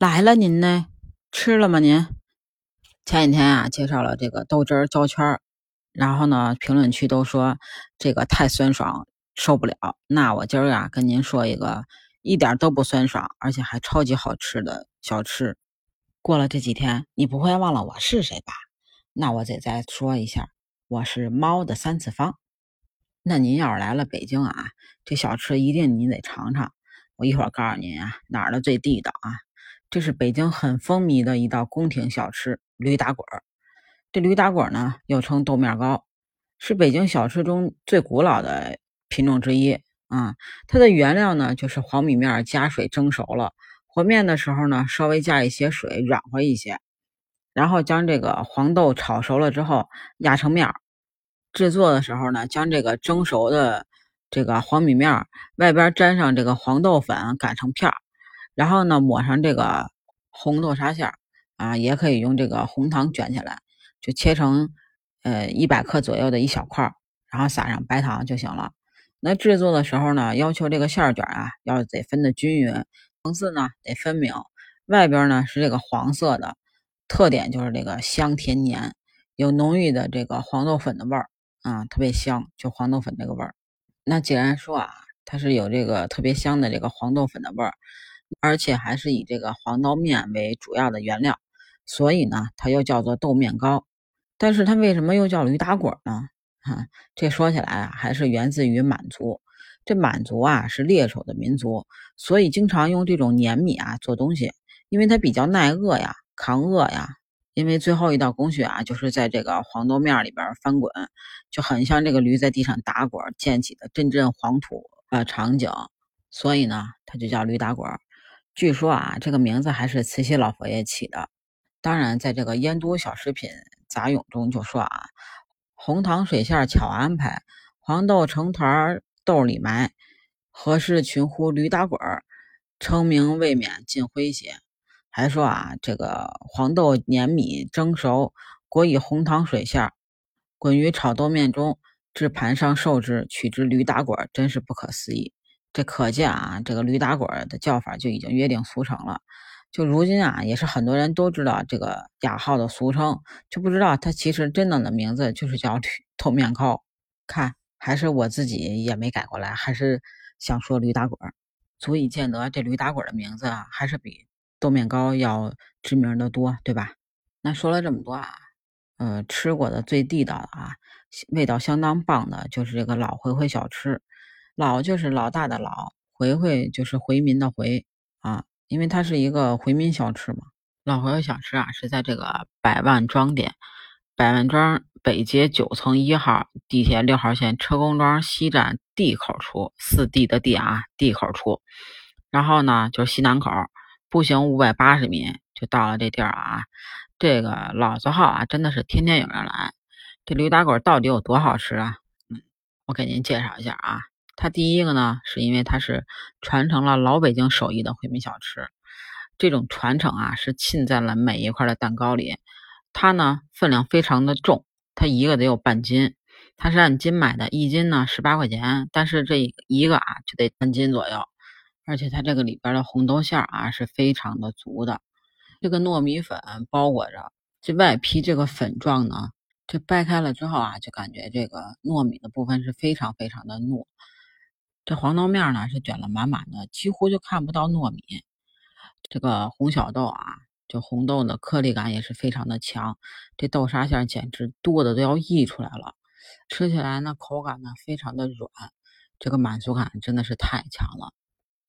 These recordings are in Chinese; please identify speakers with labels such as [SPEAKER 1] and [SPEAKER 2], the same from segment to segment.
[SPEAKER 1] 来了，您呢？吃了吗？您前几天啊，介绍了这个豆汁儿焦圈儿，然后呢，评论区都说这个太酸爽，受不了。那我今儿啊，跟您说一个一点都不酸爽，而且还超级好吃的小吃。过了这几天，你不会忘了我是谁吧？那我得再说一下，我是猫的三次方。那您要是来了北京啊，这小吃一定你得尝尝。我一会儿告诉您啊，哪儿的最地道啊？这是北京很风靡的一道宫廷小吃——驴打滚儿。这驴打滚儿呢，又称豆面糕，是北京小吃中最古老的品种之一啊。它的原料呢，就是黄米面加水蒸熟了，和面的时候呢，稍微加一些水，软和一些。然后将这个黄豆炒熟了之后压成面儿。制作的时候呢，将这个蒸熟的这个黄米面外边沾上这个黄豆粉，擀成片儿。然后呢，抹上这个红豆沙馅儿啊，也可以用这个红糖卷起来，就切成呃一百克左右的一小块儿，然后撒上白糖就行了。那制作的时候呢，要求这个馅儿卷啊要得分的均匀，层次呢得分明。外边呢是这个黄色的，特点就是这个香甜黏，有浓郁的这个黄豆粉的味儿啊，特别香，就黄豆粉这个味儿。那既然说啊，它是有这个特别香的这个黄豆粉的味儿。而且还是以这个黄豆面为主要的原料，所以呢，它又叫做豆面糕。但是它为什么又叫驴打滚呢？哈，这说起来啊，还是源自于满族。这满族啊是猎手的民族，所以经常用这种粘米啊做东西，因为它比较耐饿呀，抗饿呀。因为最后一道工序啊，就是在这个黄豆面里边翻滚，就很像这个驴在地上打滚溅起的阵阵黄土啊场景，所以呢，它就叫驴打滚。据说啊，这个名字还是慈禧老佛爷起的。当然，在这个《燕都小食品杂咏》中就说啊，红糖水馅巧安排，黄豆成团豆里埋，何事群呼驴打滚儿，称名未免尽诙谐。还说啊，这个黄豆碾米蒸熟，裹以红糖水馅，滚于炒豆面中，至盘上受之，取之驴打滚，真是不可思议。这可见啊，这个驴打滚的叫法就已经约定俗成了。就如今啊，也是很多人都知道这个雅号的俗称，就不知道它其实真正的名字就是叫驴豆面糕。看，还是我自己也没改过来，还是想说驴打滚，足以见得这驴打滚的名字啊，还是比豆面糕要知名的多，对吧？那说了这么多啊，呃，吃过的最地道的啊，味道相当棒的，就是这个老回回小吃。老就是老大的老，回回就是回民的回啊，因为它是一个回民小吃嘛。老回回小吃啊，是在这个百万庄店，百万庄北街九层一号地铁六号线车公庄西站 D 口处，四 D 的 D 啊，D 口处。然后呢，就是西南口，步行五百八十米就到了这地儿啊。这个老字号啊，真的是天天有人来。这驴打滚到底有多好吃啊？嗯，我给您介绍一下啊。它第一个呢，是因为它是传承了老北京手艺的回民小吃，这种传承啊是浸在了每一块的蛋糕里。它呢分量非常的重，它一个得有半斤，它是按斤买的，一斤呢十八块钱，但是这一个啊就得半斤左右。而且它这个里边的红豆馅啊是非常的足的，这个糯米粉包裹着这外皮这个粉状呢，这掰开了之后啊，就感觉这个糯米的部分是非常非常的糯。这黄豆面呢是卷了满满的，几乎就看不到糯米。这个红小豆啊，就红豆的颗粒感也是非常的强。这豆沙馅简直多的都要溢出来了，吃起来呢口感呢非常的软，这个满足感真的是太强了。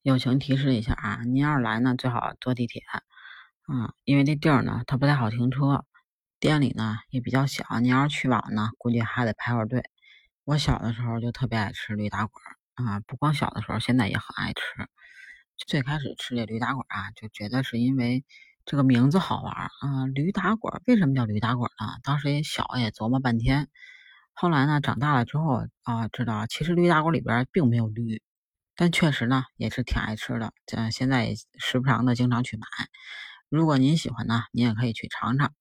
[SPEAKER 1] 友情提示一下啊，您要是来呢最好坐地铁啊，因为这地儿呢它不太好停车，店里呢也比较小，您要是去晚呢估计还得排会儿队。我小的时候就特别爱吃驴打滚。啊，不光小的时候，现在也很爱吃。最开始吃这驴打滚啊，就觉得是因为这个名字好玩啊。驴打滚为什么叫驴打滚呢？当时也小，也琢磨半天。后来呢，长大了之后啊，知道其实驴打滚里边并没有驴，但确实呢也是挺爱吃的。这现在也时不常的经常去买。如果您喜欢呢，您也可以去尝尝。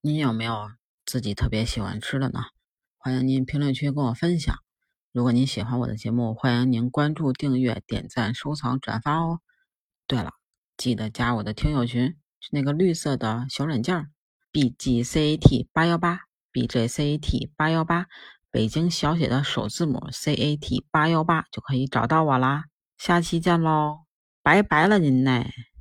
[SPEAKER 1] 您有没有自己特别喜欢吃的呢？欢迎您评论区跟我分享。如果您喜欢我的节目，欢迎您关注、订阅、点赞、收藏、转发哦。对了。记得加我的听友群，是那个绿色的小软件 b g c a t 八幺八 b j c a t 八幺八，北京小写的首字母 c a t 八幺八就可以找到我啦。下期见喽，拜拜了您嘞。